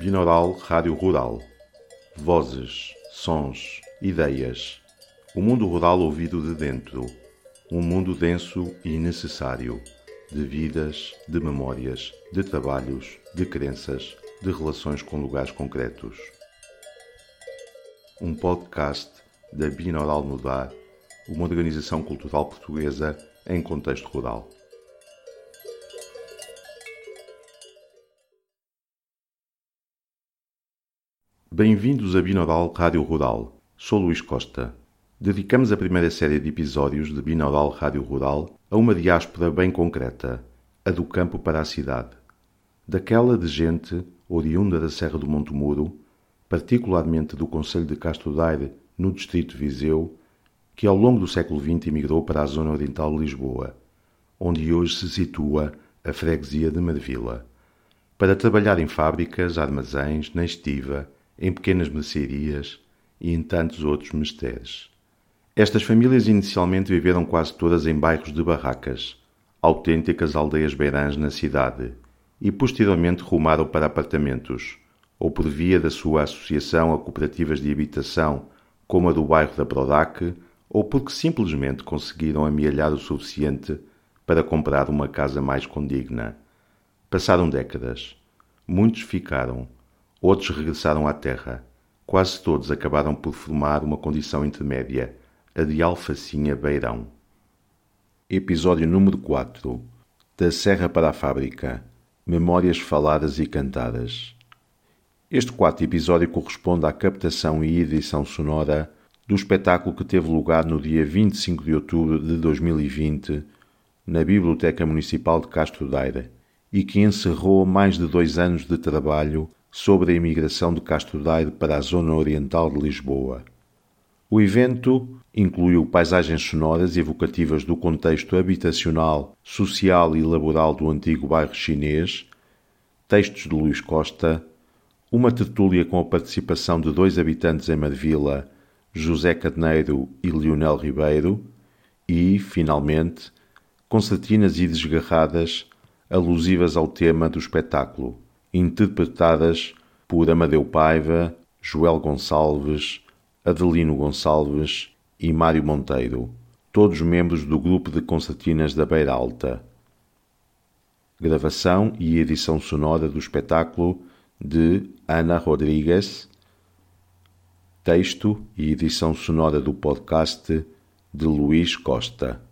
Binaural Rádio Rural. Vozes, sons, ideias. O mundo rural ouvido de dentro. Um mundo denso e necessário. De vidas, de memórias, de trabalhos, de crenças, de relações com lugares concretos. Um podcast da Binaural Mudar, uma organização cultural portuguesa em contexto rural. Bem-vindos a Binaural Rádio Rural. Sou Luís Costa. Dedicamos a primeira série de episódios de Binaural Rádio Rural a uma diáspora bem concreta, a do campo para a cidade. Daquela de gente oriunda da Serra do Monte Muro, particularmente do Conselho de Castro Daire, no distrito de Viseu, que ao longo do século XX emigrou para a zona oriental de Lisboa, onde hoje se situa a freguesia de Marvila, para trabalhar em fábricas, armazéns, na estiva, em pequenas mercearias e em tantos outros mistérios. Estas famílias inicialmente viveram quase todas em bairros de barracas, autênticas aldeias beirãs na cidade, e posteriormente rumaram para apartamentos, ou por via da sua associação a cooperativas de habitação, como a do bairro da Prodac, ou porque simplesmente conseguiram amealhar o suficiente para comprar uma casa mais condigna. Passaram décadas. Muitos ficaram, Outros regressaram à Terra. Quase todos acabaram por formar uma condição intermédia, a de alfacinha beirão. Episódio número 4 Da Serra para a Fábrica Memórias faladas e cantadas. Este quarto episódio corresponde à captação e edição sonora do espetáculo que teve lugar no dia 25 de outubro de 2020 na Biblioteca Municipal de Castro Daire e que encerrou mais de dois anos de trabalho sobre a imigração de Castro Daire para a zona oriental de Lisboa. O evento incluiu paisagens sonoras evocativas do contexto habitacional, social e laboral do antigo bairro chinês, textos de Luís Costa, uma tertúlia com a participação de dois habitantes em Marvila, José Carneiro e Leonel Ribeiro, e, finalmente, concertinas e desgarradas alusivas ao tema do espetáculo interpretadas por Amadeu Paiva, Joel Gonçalves, Adelino Gonçalves e Mário Monteiro, todos membros do grupo de concertinas da Beira Alta. Gravação e edição sonora do espetáculo de Ana Rodrigues. Texto e edição sonora do podcast de Luís Costa.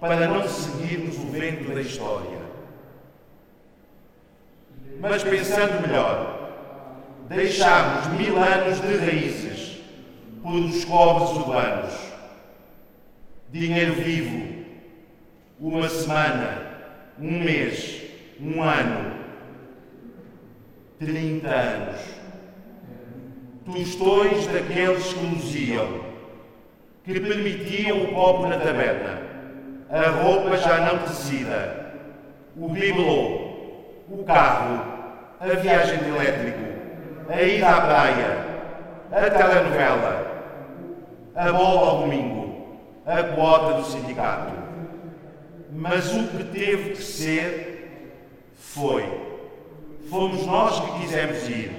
Para não seguirmos o vento da história? Mas pensando melhor, deixámos mil anos de raízes por uns cobres urbanos dinheiro vivo, uma semana, um mês, um ano, 30 anos. Tostões daqueles que luziam, que permitiam o copo na taberna, a roupa já não tecida, o bibelô, o carro, a viagem de elétrico, a ida à praia, a telenovela, a bola ao domingo a quota do sindicato. Mas o que teve que ser foi. Fomos nós que quisemos ir.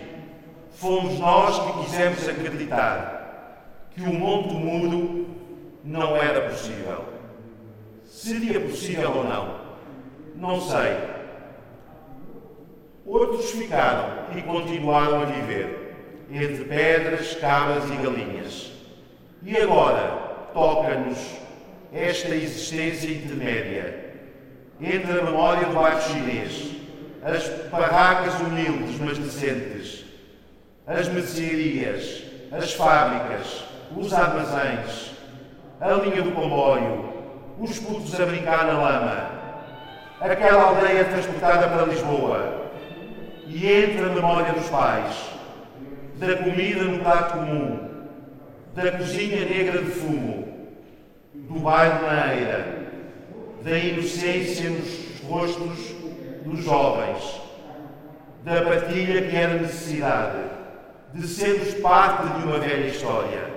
Fomos nós que quisemos acreditar que o Monte Muro não era possível. Seria possível ou não? Não sei. Outros ficaram e continuaram a viver entre pedras, cabras e galinhas. E agora, toca-nos esta existência intermédia entre a memória do bairro chinês, as barracas humildes mas decentes, as mercearias, as fábricas, os armazéns, a linha do comboio, os putos a brincar na lama, aquela aldeia transportada para Lisboa, e entre a memória dos pais, da comida no prato comum, da cozinha negra de fumo, do baile na eira, da inocência nos rostos dos jovens, da partilha que era necessidade, de sermos parte de uma velha história.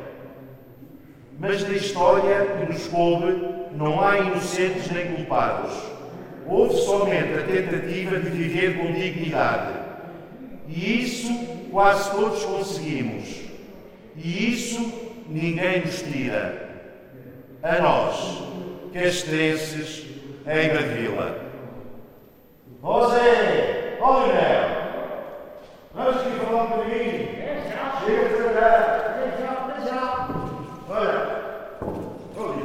Mas na história que nos coube não há inocentes nem culpados. Houve somente a tentativa de viver com dignidade. E isso quase todos conseguimos. E isso ninguém nos tira. A nós, castrenses, em Madvila. José, Oliver, vamos aqui falar um bocadinho. Chega para cá. Olha, olha,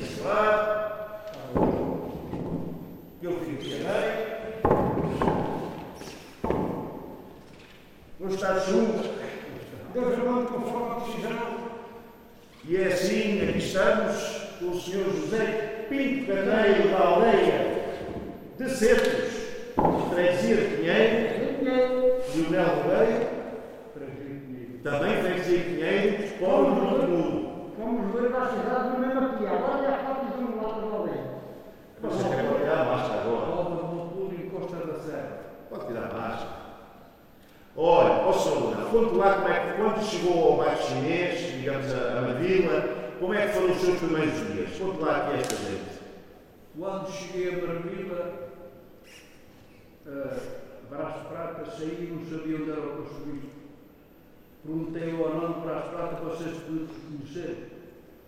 isso lá. Eu fiquei Vamos estar juntos. Deus manda conforme a decisão e é assim, estamos com o Sr. José Pinto Carneiro da aldeia de Cetos, freguesia de Pinheiro, Leonel Ribeiro, também freguesia de Pinheiro, Paulo do Monte Mudo. Fomos dois cidade do mesmo piada. Olha a foto de um lado da aldeia. Você quer tirar a máscara agora? Paulo do Monte Mudo e Costa da Serra. Pode tirar a máscara. Olha, ó Saúde, conte lá como é que, quando chegou ao bairro chinês, digamos, a, a como é que foram os seus primeiros dias? Conte lá aqui esta gente. Quando cheguei a Maravilha, uh, Brás Prata, saí e não sabia onde era o visto. Perguntei ao anão de Brás Prata para vocês podiam conhecer.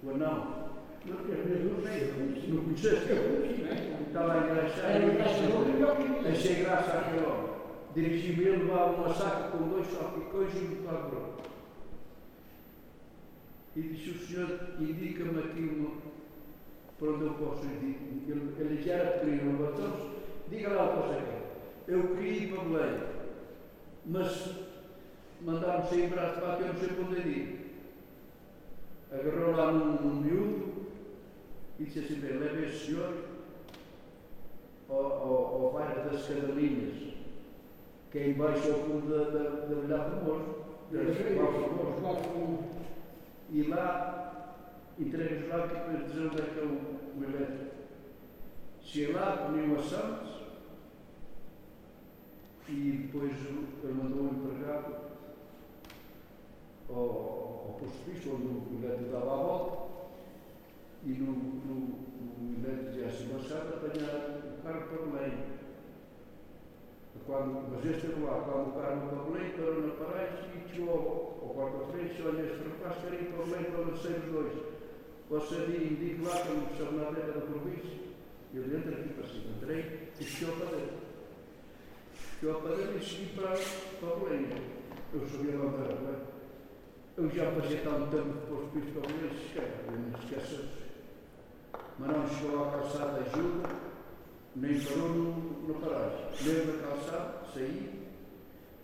O anão. Não, não sei. Não conheceste? Eu conheci, não é? Estava ninguém. Achei graça àquele homem. Dirigi-me ele levava uma saca com dois salpicões e um branco. E disse o senhor, indica-me aqui uma, para onde eu posso ir. Ele, ele já era pequenino, então, diga lá o que você quer. Eu queria ir para Belém, mas mandaram-me sair para a eu não sei para onde ir. Agarrou lá num, num miúdo e disse assim, bem, leve este senhor ao, ao, ao bairro das Cadalinhas que é embaixo ao fundo da, da, da Vilha Famoso, Eu sei, eu gosto com- e lá entregas lá que depois dizer onde é que é o, o elétrico. Cheguei lá, comi as Santos e depois ele mandou um empregado ao, ao posto de vista, onde o elétrico dava a volta, e no, no, no elétrico dizia assim, Machado, apanhar o carro para Belém. Quando, mas este lá, quando o carro para Belém, parou na paragem e chegou ao, ao quarto-feira olha, este rapaz quer ir para Belém para não ser os dois. Você indique lá não chamo nada era da província. Eu dentro aqui para cima, entrei e cheguei ao padeiro. Cheguei ao padeiro e segui para, para Belém. Eu sabia lá para Belém. Eu já fazia tanto tempo que pôs piso para esquece, eu não esqueço. Mas não chegou à calçada de ajuda, nem parou no, no paragem. Lembro da calçada, saí,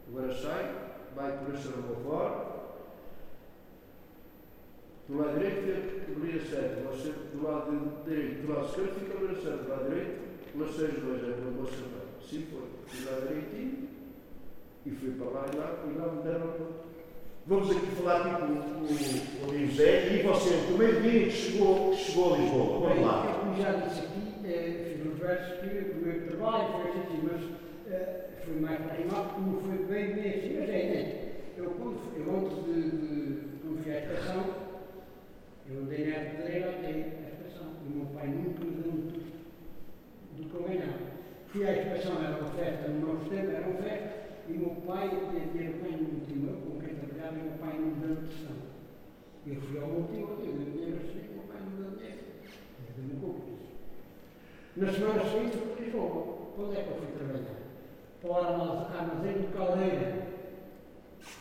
agora sai, vai por essa rua fora, do lado direito fica Cabeleireira Certa, você do lado direito, do lado esquerdo fica Cabeleireira Certa, do lado direito, Laceiro 2, é para você Assim foi, fui lá direitinho e fui para lá e lá, e lá me deram. Vamos aqui falar aqui com, o José e você, o primeiro dia que chegou, chegou a Lisboa. Vamos lá. Como já disse aqui, fiz uns versos que o primeiro trabalho foi assim, mas eh, foi mais para rimar, como foi bem, bem assim, mas é, né? Eu, quando, fui- eu antes de, de, fui à estação, eu andei na pedreira até à estação. E o meu pai nunca me deu muito do que eu ganhava. Fui à estação, era uma festa, no nosso tempo era uma festa, e o meu pai, e era o pai no e o meu pai não me deu atenção. Eu fui ao último, eu dei o dinheiro assim, o meu pai não me deu dinheiro. Eu dei um disso. Na semana seguinte, fui para Lisboa. Para onde é que eu fui trabalhar? Para o armaz- armazém do Caldeira.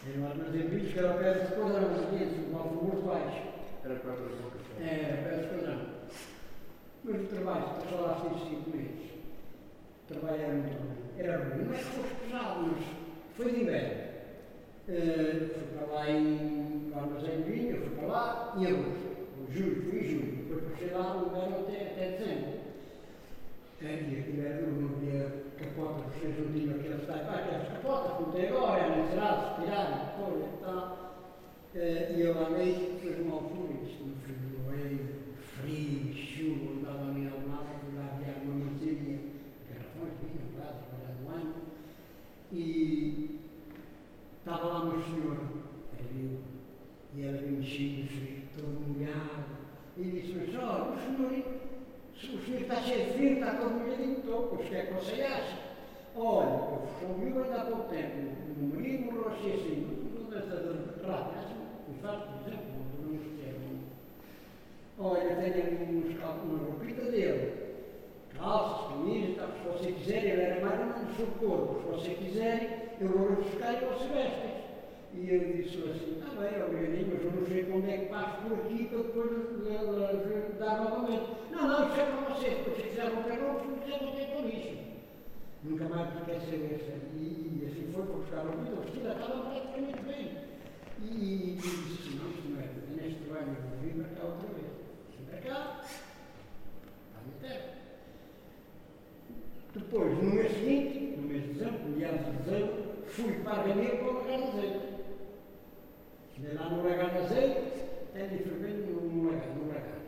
Era um armazém de bichos que era pé do esquadrão, seguinte, no Alfamor Baixo. Era quatro horas do café. É, pé do esquadrão. Mas o trabalho, só lá fiz cinco meses. Trabalho era muito ruim. Era ruim. Não é que fosse pesado, mas foi de inverno. Eh, fui para lá em no armazém de vinho, fui para lá em agosto. Em julho, fui em julho. Depois passei lá no inverno até, até dezembro. É, e aquilo era não havia capota, vocês não tinham aqueles tais, ah, aquelas capotas, como tem agora, eram encerrados, tiraram, folha e tal. Eh, E isto no frio do Loureiro, frio, chuva, andava ali ao lado, fui lá aviar uma mantilha, garrafões, vinho, pratos, para do ano, e estava senhora, era eu, e enchia de frio, todo molhado, e disse, mas olha, o senhor, se o senhor está cheio de frio, está todo molhadinho, estou, pois quer que acha? Olha, eu viúva ainda há pouco tempo, o morreu assim assim, não dessa rápida, um fato, por exemplo, não nos termos. Olha, tenho uns cal- uma roupita dele, calças, camisas, se você quiser, ele era mais ou menos seu corpo, se você quiser, eu vou buscar e você veste. E ele disse assim, ah bem, obrigadinho, mas eu não sei quando é que passo por aqui para depois dar novamente. Não, não, isso é para você, se quiser romper roupa, se não quiser, não tem por isso. Nunca mais me esqueceu essa. E, e assim foi para buscar o vida, o vestido estava praticamente bem. E, e, disse não, isto não é, é neste trabalho, eu vir para cá outra vez. Vim para cá, à minha terra. Depois, no mês seguinte, no mês de dezembro, meados de dezembro, fui para Ganeiro para o Lagar de Azeite. Andei lá no Lagar Azeite, até de fervendo no, Lagar, no Lagar.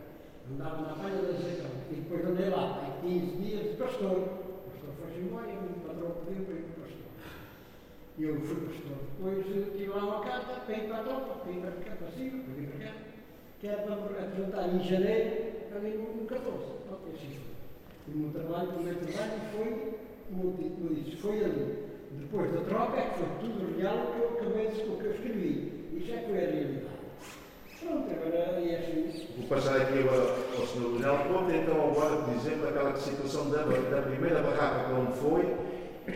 Andava na palha azeitão. E depois andei lá, aí 15 dias de pastor. O e o patrão pediu para ir para pastor. E eu fui pastor. Depois tive lá uma carta para ir para a tropa, para ir para cá, para cima, para vir para cá. Que era para apresentar em janeiro, ali no 14. Pronto, assim foi. E o meu trabalho, o meu trabalho foi, como eu disse, foi ali. Depois da troca é que foi tudo real o que eu acabei de o que eu escrevi. Isso é que foi a realidade. Pronto, agora é. Vou passar aqui agora ao Sr. Leonel. Conta então agora, por exemplo, aquela situação da, da primeira barraca para onde foi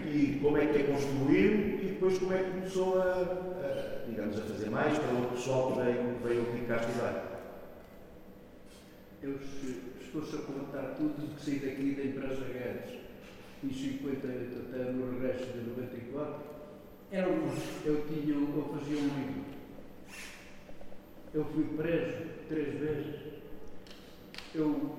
e como é que a construiu e depois como é que começou a, a, digamos, a fazer mais para o pessoal que veio, veio aqui cá estudar. Eu se- estou-se a contar tudo que saí daqui da empresa Guedes em 58 até no regresso de 94, Era um eu, tinha, eu fazia um livro. Eu fui preso três vezes. Eu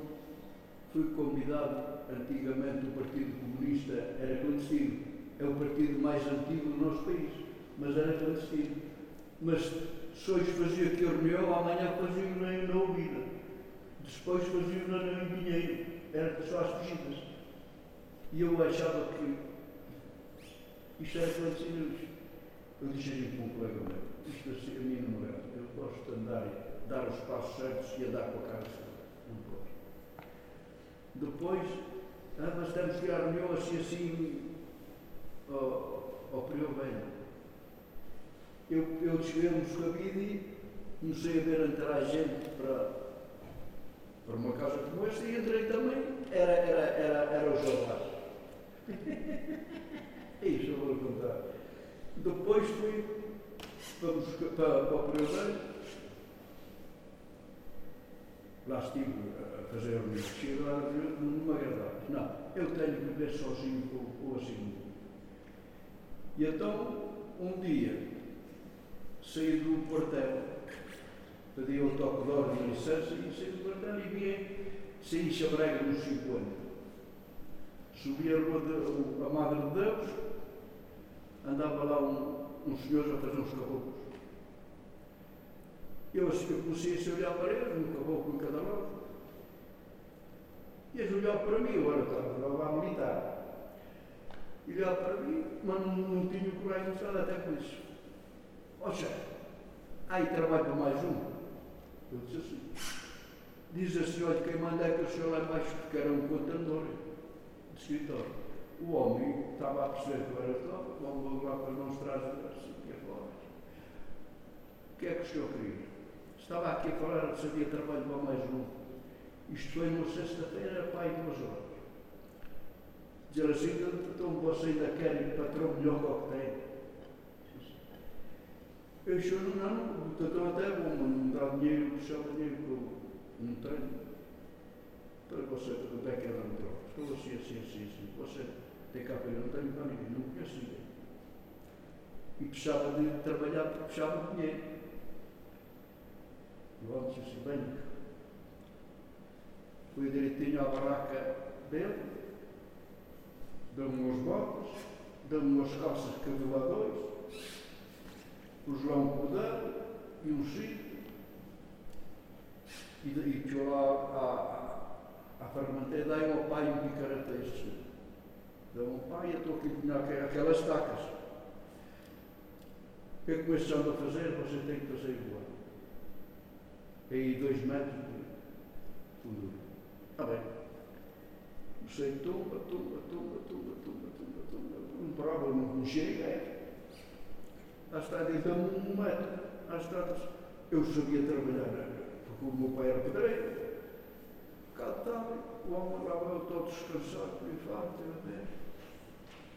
fui convidado, antigamente o Partido Comunista era clandestino. É o partido mais antigo do nosso país, mas era clandestino. Mas Se hoje fazia aqui a reunião, amanhã fazia na, na ouvida. Depois fazia na, na Pinheiro. Era só as fugidas. E eu achava que isto era clandestino. Eu disse assim para um colega meu, isto assim, a minha namorada, eu gosto de andar, dar os passos certos e andar com a cara certa. Não posso. Depois, ah, temos que ir reunião assim assim ao, ao período bem. Eu, eu cheguei no cabide comecei a ver entrar gente para, para uma casa como esta e entrei também. Era, era, era, era o Jovás. é isso eu vou contar. Depois fui para, para, para o Pereira. Lá estive a fazer a reunião. Cheguei lá numa agradável. Não, eu tenho que viver sozinho ou, ou assim. E então, um dia, saí do quartel, pedi o toque de ordem e licença e saí do quartel e vim, saí chabrega nos 50. Subi a rua de, a Madre de Deus, andava lá um, um senhor a fazer uns caboclos. Eu, comecei a olhar para ele, um caboclo em cada lado. E eles olhavam para mim, era estava lá militar. E olhava para mim, mas não, não tinha coragem de falar até com isso. Ó chefe, aí trabalho para mais um. Eu disse assim. Diz a senhora quem manda é que o senhor lá embaixo, porque era um contador de escritório. O homem estava a perceber que era top, vamos lá para não se trazer assim, que é. O que é que o senhor queria? Estava aqui a falar que sabia trabalho para mais um. Isto foi numa sexta-feira, pai, duas horas. Dizer assim, então você ainda quer patrão melhor que o que tem. Eu disse, não, então até bom, mas não dá dinheiro, puxava dinheiro que eu não tenho. Para você, quanto é que era no troco? Estou assim, assim, assim, assim. Você tem eu não tenho para ninguém, não conheço ninguém. E precisava de trabalhar porque de dinheiro. Assim, bem, fui direitinho à barraca dele, deu-me umas botas, deu-me umas calças de cabelo a dois, o João Cordão e um Chico, e, e que eu lá à, à ferramenta dei ao pai um picareteixe. Deu ao pai, eu estou aqui com aquelas tacas. O que é que anda a fazer? Você tem que fazer igual. Aí dois metros de fundura. Está bem. Comecei tumba, tumba, tumba, tumba, tumba, tumba, tumba. Não prova, não chega, é às tardes dão um metro, às tardes eu sabia trabalhar, porque o meu pai era pedreiro. Cá estava, o homem lá eu todo descansado, por infarto, eu dez.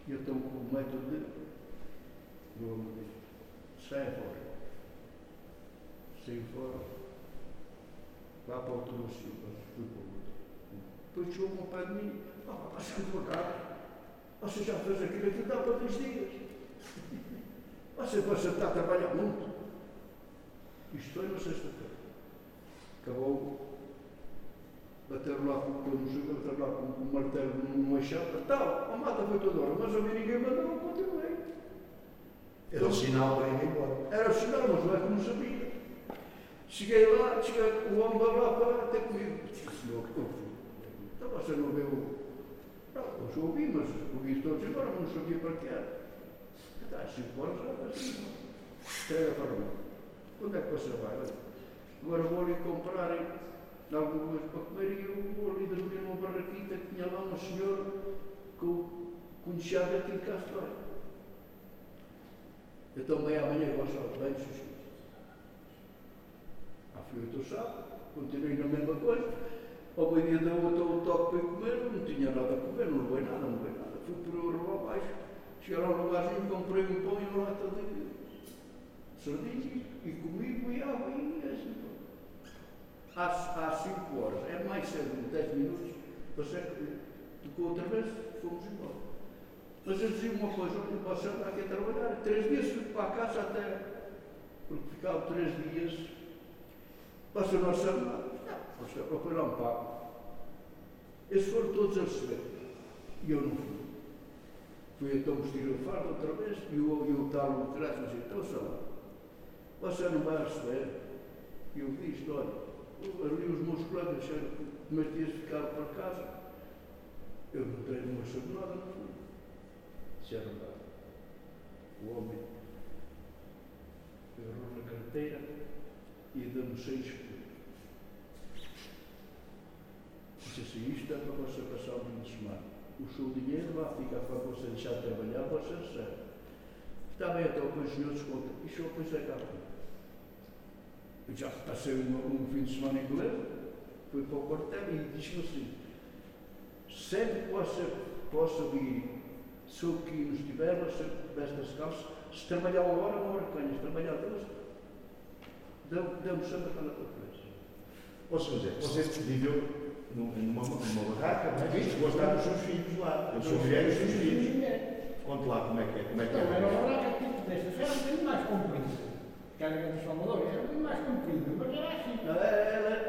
E eu estou com o método dele. E o homem disse, sai fora. Saí fora. Lá para o outro fui para o outro. Depois chegou o pai de mim, ah, acho que devagar. Você já fez aquilo, aquilo dá para dois dias. Você, você está a trabalhar muito. Isto foi na sexta-feira. Acabou. Bateram lá com o museu, bateram lá com o martelo numa chapa. Tal, a mata foi toda hora, mas a mim ninguém mandou, eu continuei. Era o sinal para ir embora. Era o sinal, mas não é que não sabia. Cheguei lá, cheguei, o homem lá para. Disse, meu, que eu fui. Então você não viu. Não, eu já ouvi, mas ouvi todos mas não sabia para que era. Está às 5 horas, já assim. Entrega para mim. Onde é que você vai? Agora vou ali comprar alguma coisa para comer e eu vou ali dormir numa barraquita que tinha lá uma senhora que eu conhecia de Castro. Eu também amanhã gosto de bem sushi. Sábado, continuei na mesma coisa. Ao meio-dia deu outro toque para comer, não tinha nada a comer, não levei nada, não levei nada. Fui por o rua abaixo. Cheguei lá no lugarzinho, comprei um pão e uma lata de sardinhas e comigo e água e assim. Às, às 5 horas, é mais cedo, 10 minutos, você tocou outra vez, fomos embora. Mas eu dizia uma coisa, não posso estar aqui a trabalhar. Três dias fui para a casa até, porque ficava três dias. Passou a nossa semana, você foi lá um pago. Eles foram todos a receber. E eu não fui. Fui então vestir o fardo outra vez e o, e o tal o traço disse, então só você não vai receber. E eu disse, olha, ali os meus colegas disseram que Matias ficava para casa. Eu não tenho uma nada, não fui. Disseram lá, o homem agarrou na carteira e deu-me seis. Disse assim, isto é para você passar o fim de semana. O seu dinheiro vai ficar para você deixar de trabalhar, você recebe. Está bem, então, depois o senhor desconta. E o senhor põe-se a cá. Eu já passei um, um fim de semana em Beleza, fui para o quartel e disse-me assim, sempre que você possa vir, se eu aqui não estiver, você veste as calças, se trabalhar uma hora, uma hora canha, se trabalhar duas, dê-me sempre aquela coisa. Sr. José, você viveu numa, numa barraca, não é? Chegou a estar com os seus filhos lá. Eu sou mulher e os seus filhos. Conte lá como é que é. Como é que Então, era é. uma barraca tipo destas, era um bocadinho mais comprida. Que era de Salvador, era um bocadinho mais comprida, mas era assim. Ela,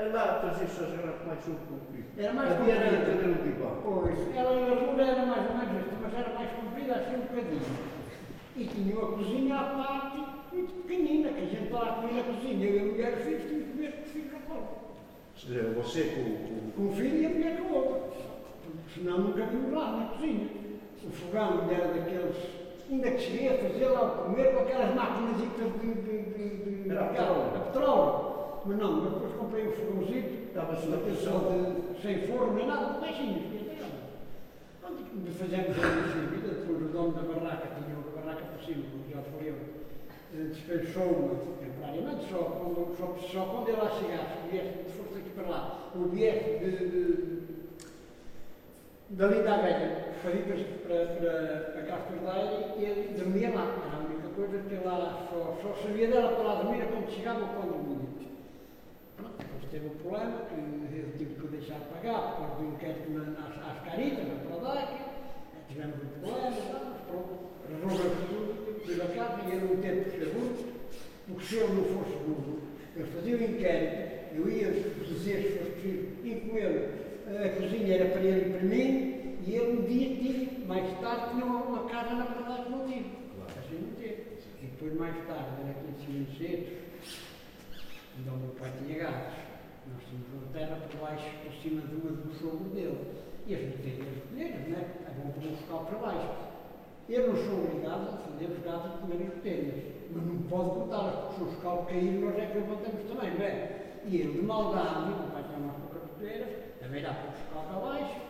ela fazia essas garrafas mais subcompridas. Era mais Havia era comprida. ter o divã. Pois, ela a largura era mais ou menos esta, mas era mais comprida assim um bocadinho. E tinha uma cozinha à parte, muito pequenina, que a gente lá comia na cozinha. Eu e a mulher e filhos tínhamos que comer com o filho na Você com, com, Com o filho e a mulher com o outro. Porque senão nunca vimos lá na cozinha. O fogão era daqueles. Ainda que cheguei a fazer lá o comer com aquelas máquinas de, de, de, de, Era de- petróleo. petróleo. Mas não, mas depois comprei um fogãozinho, Estava-se na de, sem forno nem nada, que fazemos a nossa vida, depois o dono da barraca, tinha uma barraca por cima, como já foi eu, eh, dispensou-me temporariamente, só quando, só, só quando ele lá chegasse, viesse, se fosse aqui para lá, ou viesse de, de, da velha, para ir para, para, para Castordeira, e ele dormia lá. Era a única coisa que lá só, só sabia dela para lá dormir quando chegava ou quando. Pronto, depois teve o problema que ele tive que o deixar pagar por causa do inquérito na- nas, às caritas, na Prodac, tivemos um problema, pronto, resolveu tudo, tive a casa e ele não teve por ser burro, porque se ele não fosse burro, ele fazia o inquérito, eu ia dizer se fosse possível, ir com ele, a cozinha era para ele e para mim, e ele um dia tive, mais tarde tinha uma, uma casa na Prodac não tive, assim não teve. E depois mais tarde, era aqui cima cedo, então o meu pai tinha gatos. Nós tínhamos uma terra por baixo, por cima de uma do sogro dele. E a gente tem as colheiras, não é? É bom pôr um local para baixo. Eu não sou obrigado a defender os gatos a comerem as telhas. Mas não pode botar, porque se os calos caírem, nós é que levantamos também, não é? E ele, de maldade, o pai tinha umas poucas também dá para os calos abaixo.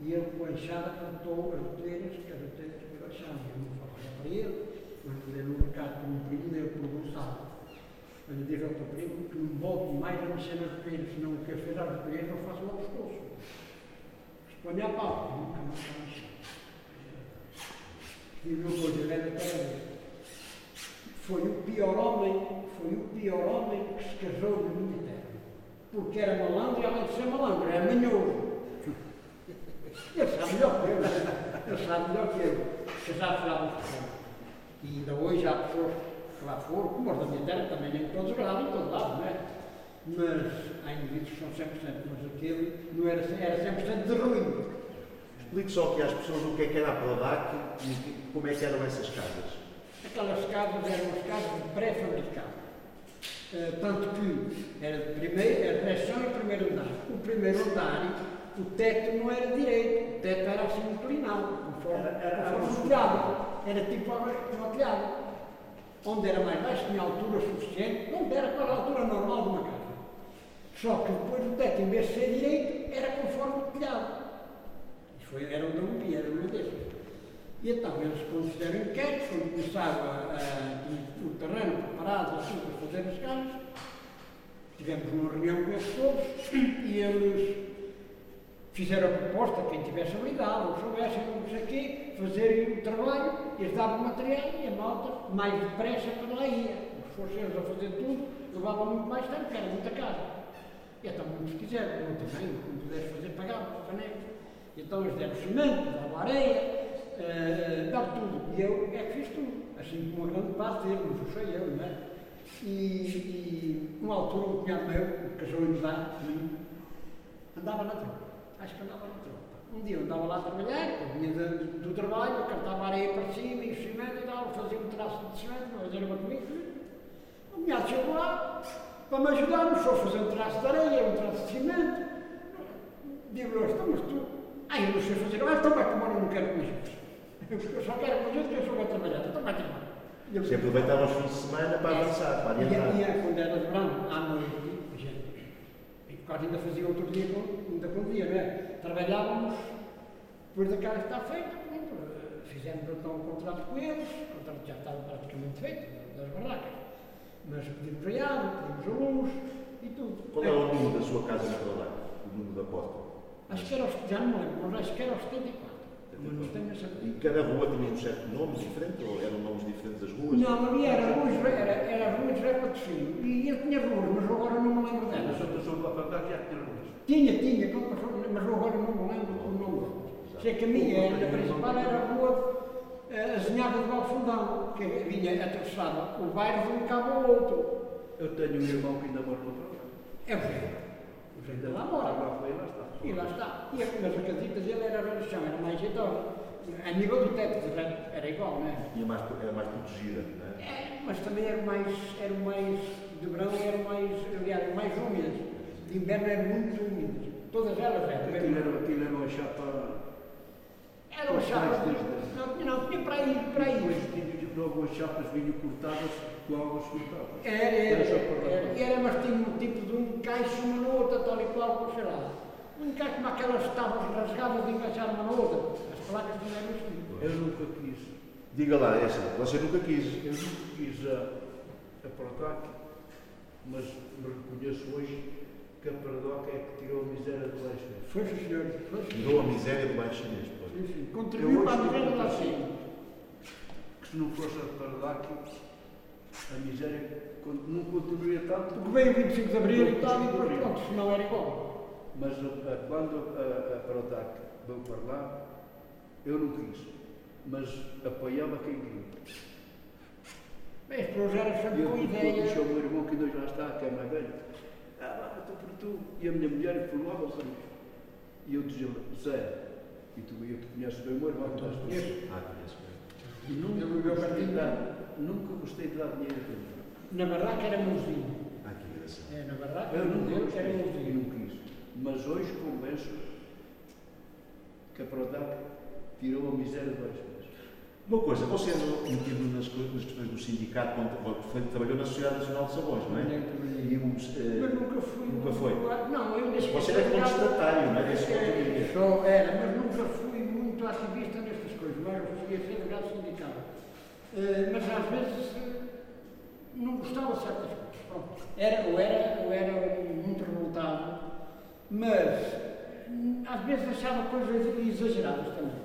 E ele, com a enxada, plantou as telheiras, que as telheiras que baixavam. Eu não falava para ele, mas ele no mercado com um primo dele, por Gonçalo. Mas eu digo ao teu primo que não volte mais a mexer nas telhas, senão o que eu fizer as telhas eu faço logo pescoço. Responde a pau, nunca mais. E o meu era até Foi o pior homem, foi o pior homem que se casou no mundo inteiro. Porque era malandro e além de ser malandro, era manhoso. Ele sabe melhor que eu, ele sabe melhor que eu. Casado já muito tempo. E ainda hoje há pessoas que lá foram, como os da minha terra, também nem todos gravam em todo lado, não é? Mas há indivíduos que são 100%, mas aquele não era, era 100% de ruim. Explique só aqui às pessoas o que é que era a Prodac e como é que eram essas casas. Aquelas casas eram as casas de pré-fabricado. Eh, tanto que era de primeiro, era reação e primeiro andar. O primeiro andar, o teto não era direito, o teto era assim inclinado, conforme, Era- era- conforme o telhado. Era tipo como o telhado. Onde era mais baixo, tinha altura suficiente, onde era para a altura normal de uma casa. Só que depois o teto, em vez de ser direito, era conforme o telhado. Foi, era onde eu vivia, era uma desses. E então eles, quando fizeram inquérito, quando começaram a, a, o terreno preparado assim para fazer as casas, tivemos uma reunião com eles todos e eles fizeram a proposta, quem tivesse habilidade ou soubesse, o quê, fazerem o trabalho, eles davam o material e a malta mais depressa para lá ia. Fossem eles a fazer tudo, levavam muito mais tempo, porque era muita casa. E então muitos quiseram, eu também, como pudesse fazer, pagava para canecos. Então eles deram cimento, davam areia, Uh, dá tudo. E eu é que fiz tudo. Assim como uma grande parte deles, não sou eu, não é? E, e uma altura um cunhado meu, que casou em Milão, andava na tropa. Acho que andava na tropa. Um dia eu andava lá a trabalhar, vinha de- do trabalho, eu cartava areia para cima e o cimento e tal, fazia um traço de cimento, para fazer uma comida. O cunhado chegou lá para me ajudar, nos foi fazer um traço de areia, um traço de cimento. Digo-lhe, então, mas tu. Ah, eu não sei fazer, ah, então vai tomar, eu não quero com isso. Eu só quero com isso, que eu só vou trabalhar, então vai trabalhar. E eu- Você aproveitava os fins de semana para avançar, para e, adiantar. e quando era de verão, à noite, a gente, e por causa ainda fazia outro dia, ainda com dia, não é? Trabalhávamos, depois da casa está feita, fizemos então um contrato com eles, o contrato já estava praticamente feito, das barracas. Mas pedimos a água, pedimos a luz e tudo. Qual é o número da sua casa na Carolina? O número da porta? Acho que era, os- já não me lembro, mas acho que era aos 74. Mas não tenho a E cada rua tinha um certo nome diferente ou eram nomes diferentes das ruas? Não, havia era ruas, era, era ruas Filho. E ele tinha ruas, mas eu agora não me lembro Mas delas. a pessoa para pagar já tinha luz. Tinha, tinha, mas eu agora não me lembro o nome. Sei que a minha, a principal era a rua eh, Azinhada de Galfundão, que vinha atravessava o bairro de um cabo ao outro. Eu tenho um irmão que ainda mora no programa. É o De lá mora. Lá foi, lá está. E lá está. E a, mas a casita dele era no chão, era mais jeitosa. A nível do teto era, era igual, não é? Tinha mais, era mais protegida, não é? É, mas também era mais, era mais, de verão eram mais, aliás, mais úmidas. De inverno eram muito úmidas. Todas elas eram. Aquilo era, aquilo era uma chapa. Eram chapas. Não, não, tinha para aí, para aí. Logo as chapas vinham cortadas com águas cortadas. Era, era, Era era, era, mas tinha um tipo de um encaixo uma na outra, tal e qual, sei lá. Um encaixe como aquelas tábuas rasgadas de encaixar uma na outra. As placas não eram assim. Eu nunca quis, Diga lá, essa, você nunca quis. eu nunca quis a, a Protac, mas me reconheço hoje que a Paradoc é que tirou a miséria do leste. Foi, senhor. Tirou a miséria do baixo chinês. pois. Sim, sim. Contribuiu para a miséria lá assim. Se não fosse a Paradoc, a miséria não continuaria tanto. Porque veio o 25 de Abril e tal, e 25 de depois Abril. pronto, senão era igual. Mas a- a- quando a, a Protac veio para lá, eu não quis, mas apoiava quem queria. Bem, as pessoas eram E sempre eu com disse ideia. ao meu irmão que ainda já está, que é mais velho, ah, lá, estou por tu. E a minha mulher falava para mim. E eu dizia, Zé, e tu, eu te conheces bem o meu irmão, que estás. Ah, conheço bem. Nunca Eu de pertinho. dar, nunca gostei de dar dinheiro a. Na verdade era mãozinho. Ah, que engraçado. É, na verdade, Eu nunca gostei era e mãozinho. não quis. Mas hoje convenço que a Prodac tirou a miséria de baixo. Uma coisa, você andou metido nas, questões do sindicato, quando foi- trabalhou na Sociedade Nacional de Sabões, não é? E os, eh, Mas nunca fui. Nunca foi? Não, eu deixei. Você era contestatário, não é? Desse É, só era, mas nunca ativista nestas coisas, mas eu conseguia ser ligado sindical. Eh, mas às vezes eh, não gostava de certas coisas. Pronto. Era, ou, era, ou era muito revoltado, mas hum, às vezes achava coisas exageradas também.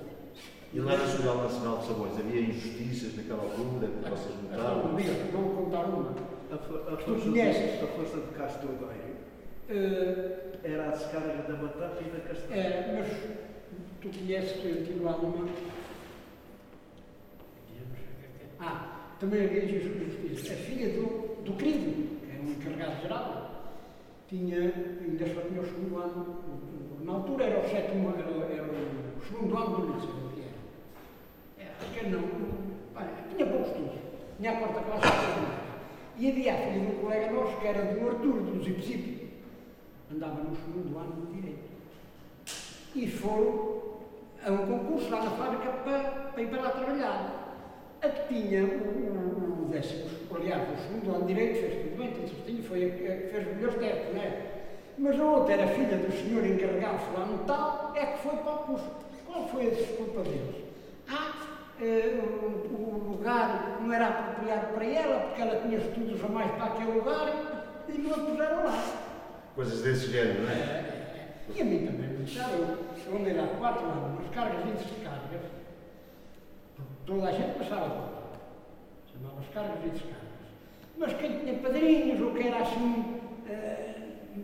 E lá na Sociedade Nacional de Sabões havia injustiças naquela altura que vocês Então, diga, vou contar uma. A, a Tu força, de, a força de Castro Odeiro Eh, era a descarga da batata e da castanha. É, mas tu conheces lá uma. Ah, também havia justiça. A filha do, do querido, que era um encarregado geral, tinha, ainda só tinha o segundo ano, na altura era o sétimo, era, era o segundo ano do liceu, que era. É, acho que não, olha, tinha pouco estudo, tinha a quarta classe. E havia a filha de um colega nosso, que era do Artur, do Zipzip, andava no segundo ano de Direito. E foram a um concurso lá na fábrica para, para ir para lá trabalhar. A que tinha o, o, o décimo, aliás, o segundo ano de Direito, fez tudo bem, tem certinho, foi a que a fez os melhores testes, não é? Mas a outra era filha do senhor encarregado fulano tal, é que foi para o curso. Qual foi a desculpa deles? Ah, eh, o, o lugar não era apropriado para ela, porque ela tinha estudos a mais para aquele lugar, e não a puseram lá. Coisas desse género, não é? É, E a mim também me deixaram. Eu eu andei lá quatro anos, nas cargas e descargas. Toda a gente passava por lá. Chamava-se cargas e descargas. Mas quem tinha padrinhos, ou que era assim, eh,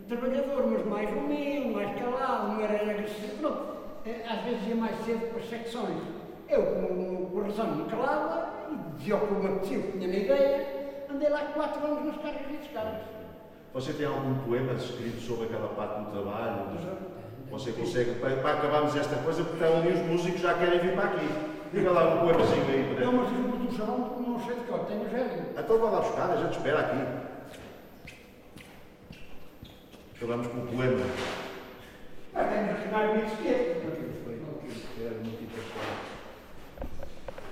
trabalhador, mas mais humilde, mais calado, não era agressivo, pronto. Eh, às vezes ia mais cedo para as secções. Eu, com, com razão, me calava e dizia o que me apetecia, o que tinha na ideia. Andei lá quatro anos nas cargas e descargas. Você tem algum poema escrito sobre aquela parte do trabalho? Você consegue, para, para acabarmos esta coisa, porque ali os músicos já querem vir para aqui. Diga lá um poemazinho aí. Não, mas eu do salão não sei de qual, tenho já ali. Então vai lá buscar, a gente espera aqui. Acabamos com o poema. Ah, tenho que assinar o etiqueta. Foi, não, que era muito interessante.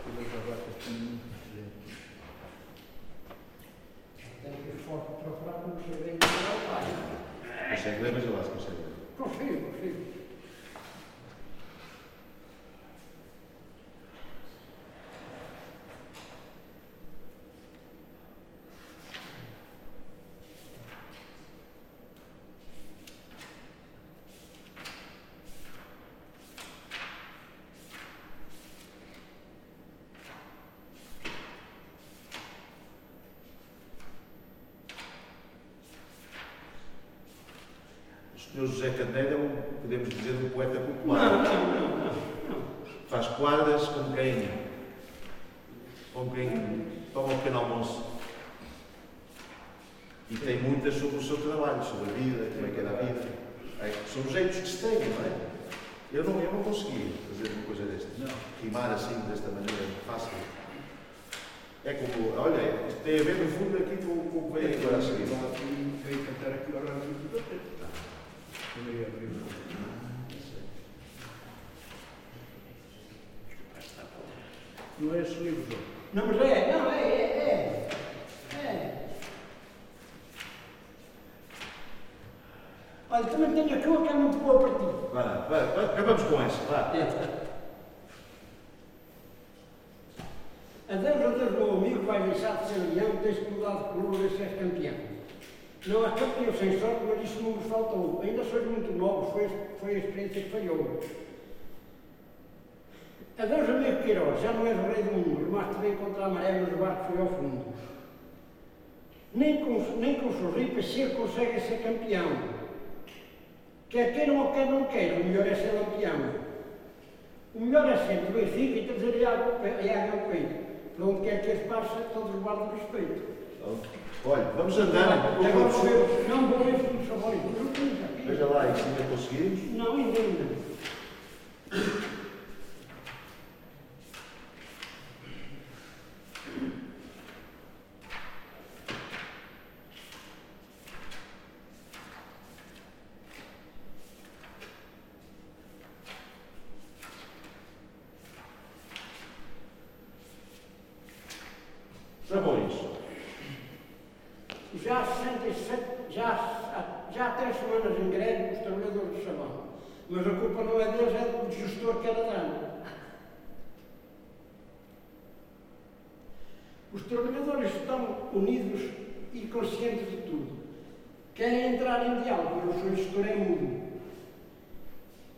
Todas as ratas tinham muito presente. Tenho que ir forte procurar como se vê no meu pai. Consegue ler? Veja lá se consegue ler. Consigo, consigo. O senhor José Carneiro é um, podemos dizer, um poeta Não, popular. não, não, não. Faz quadras como quem, como quem toma um pequeno almoço. E tem muitas sobre o seu trabalho, sobre a vida, como é que era a vida. É, são os jeitos que se têm, não é? Eu não, eu não consegui fazer uma coisa desta. Não. Rimar assim, desta maneira, fácil. É como, olha, isto tem a ver no fundo aqui com, com o que veio agora a seguir. Veio cantar aqui ao do. Eu ia abrir o Não é esse livro, João? Não, mas é, não, é, é, é. é. Olha, também tenho aqui uma que é muito boa para ti. Vá vá, vá, acabamos com essa, vá. Adeus, adeus, meu amigo, vai deixar de ser leão, tens que mudar de e seres campeão. Não há campeão sem sorte, mas isso não nos faltou. Ainda sois muito novos, foi, foi a experiência que falhou. Adeus, amigo Queiroz, já não és o rei do mundo, remaste bem contra a maré, mas o barco foi ao fundo. Nem com, nem com sorripas se consegue ser campeão. Quer queiram ou quer não queiram, o melhor é ser lampião. O melhor é sempre o Benfica e trazer a água ao peito. Para onde quer que eles passem, todos guardam respeito. Olha, vamos andando. Agora vou ver- Não vou ver os aqui. Veja lá, isso ainda conseguimos. Não, ainda não. Já há 67, já, há- já há três semanas em greve os trabalhadores do salão. Mas a culpa não é deles, é do gestor que era dano. Os trabalhadores estão unidos e conscientes de tudo. Querem entrar em diálogo, mas o seu gestor é mudo.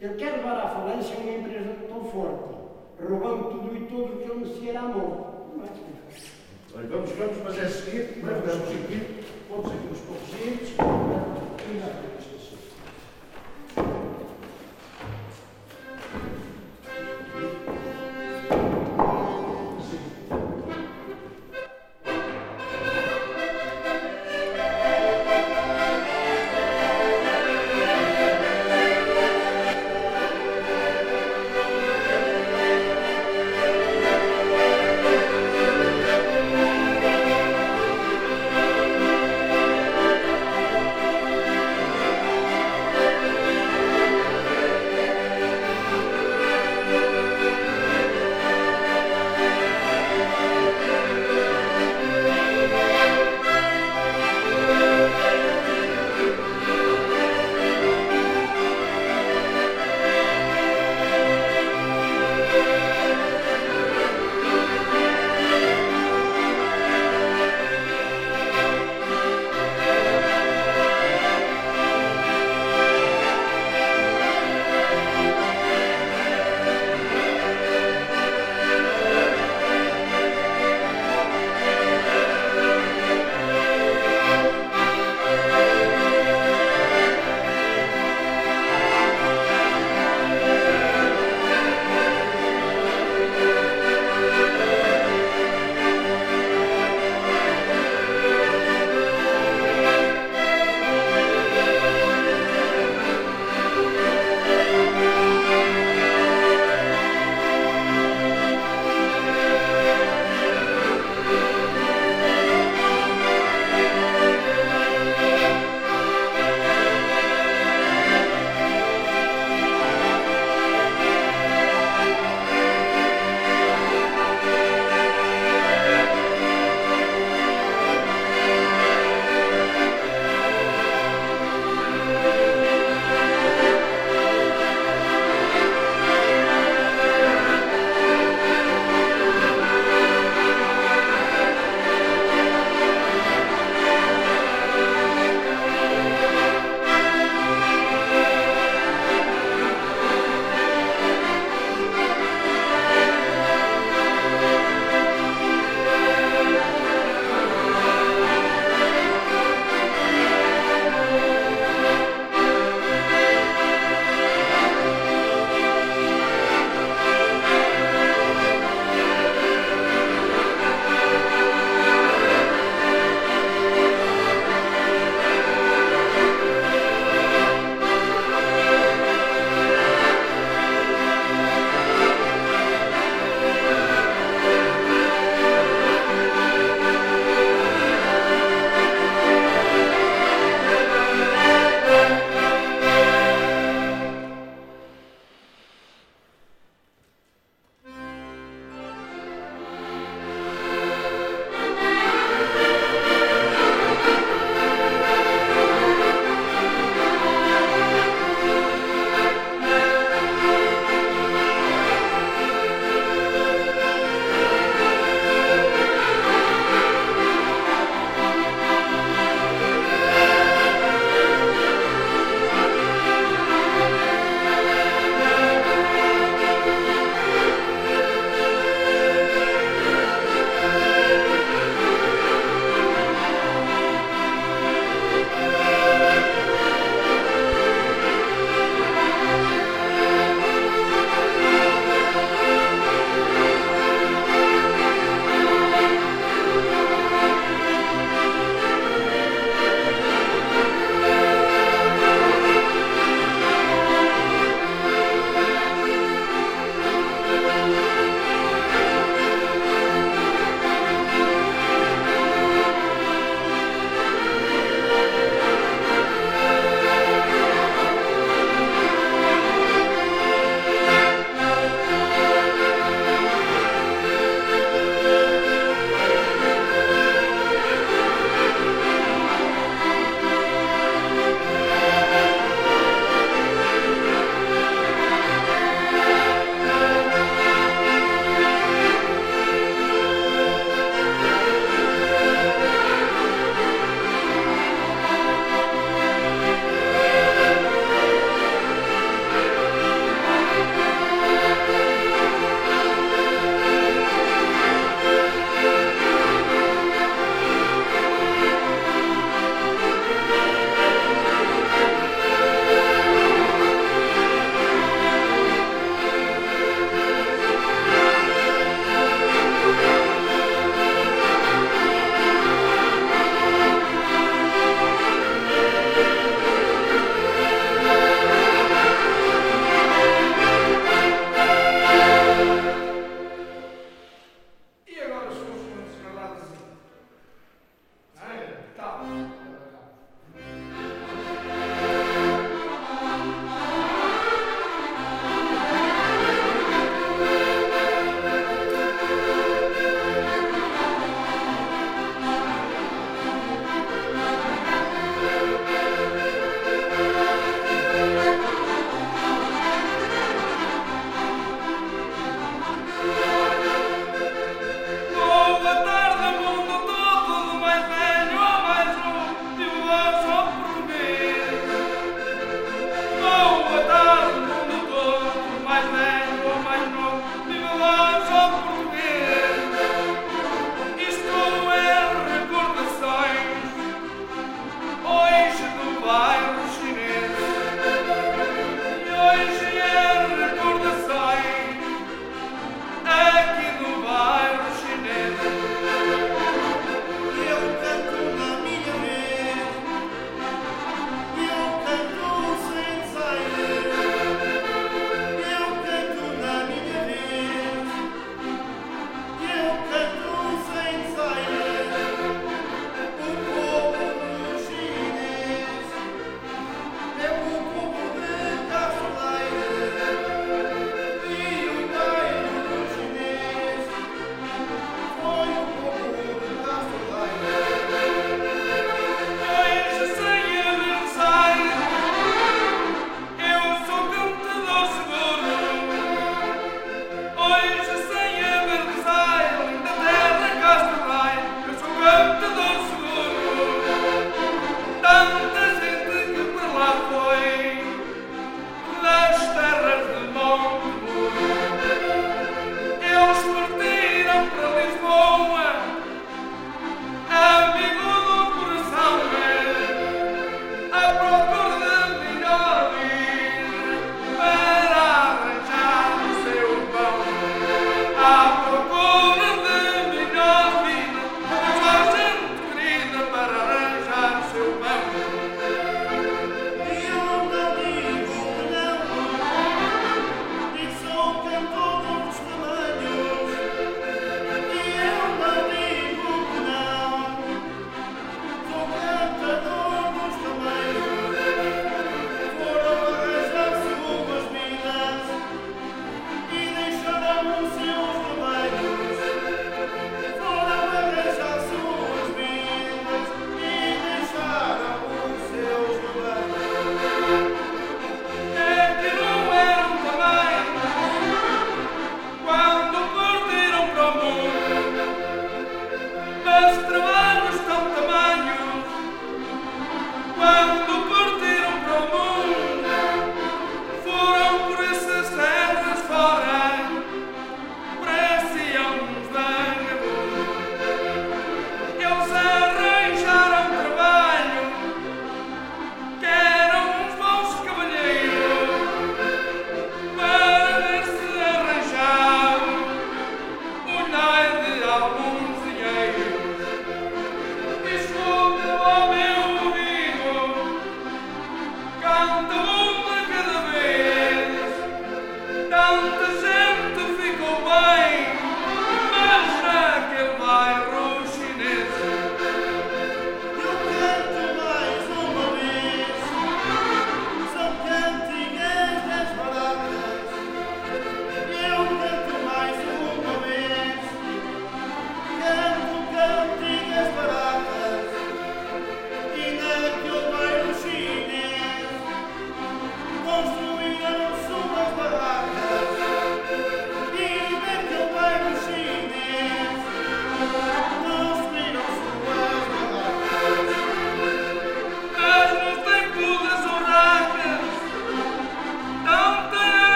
Ele quer levar à falência uma empresa tão forte, roubando tudo e tudo que ele merecia à morte. Não é. Olha, vamos, vamos, mas é seguir. Vamos, vamos seguir. Aqui nos pontos seguintes.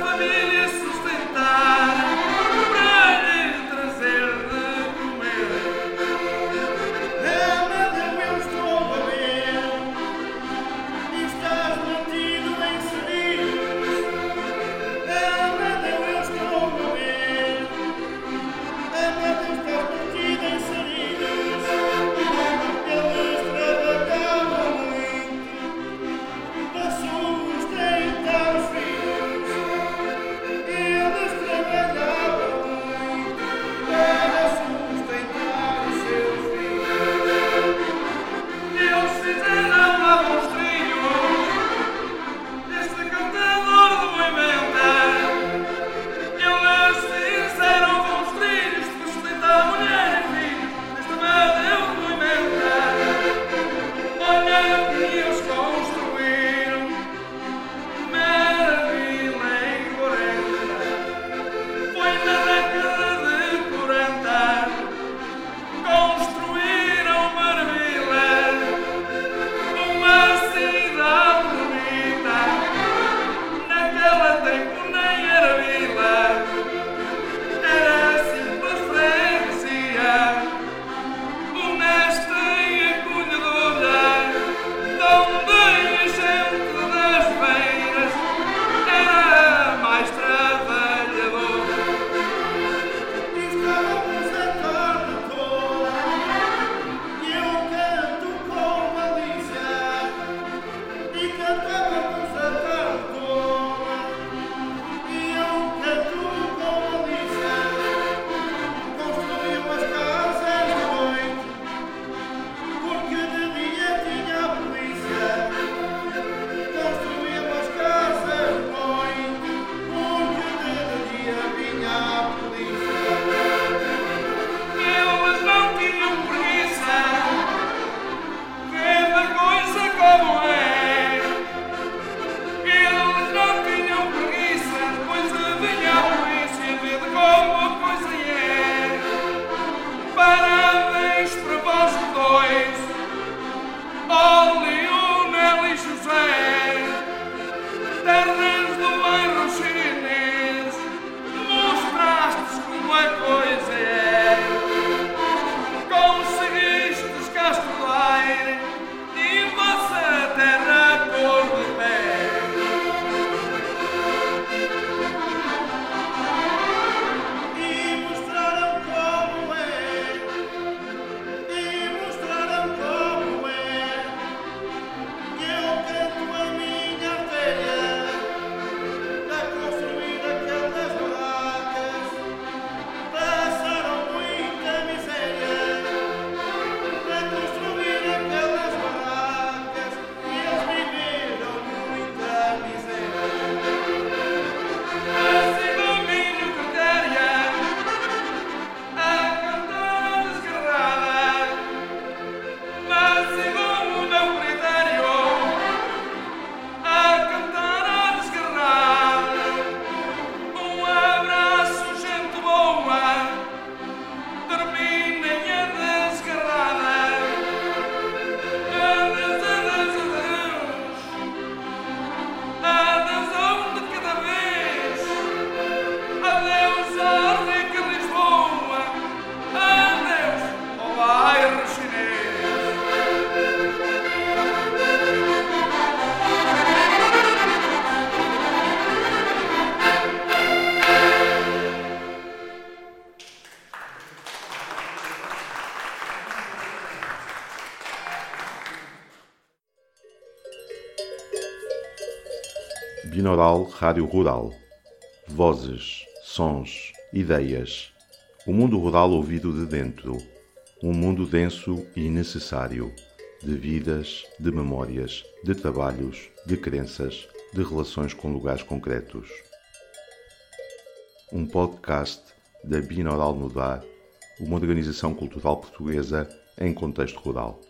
família. Rádio Rural. Vozes, sons, ideias. O mundo rural ouvido de dentro. Um mundo denso e necessário. De vidas, de memórias, de trabalhos, de crenças, de relações com lugares concretos. Um podcast da Binaural Mudar, uma organização cultural portuguesa em contexto rural.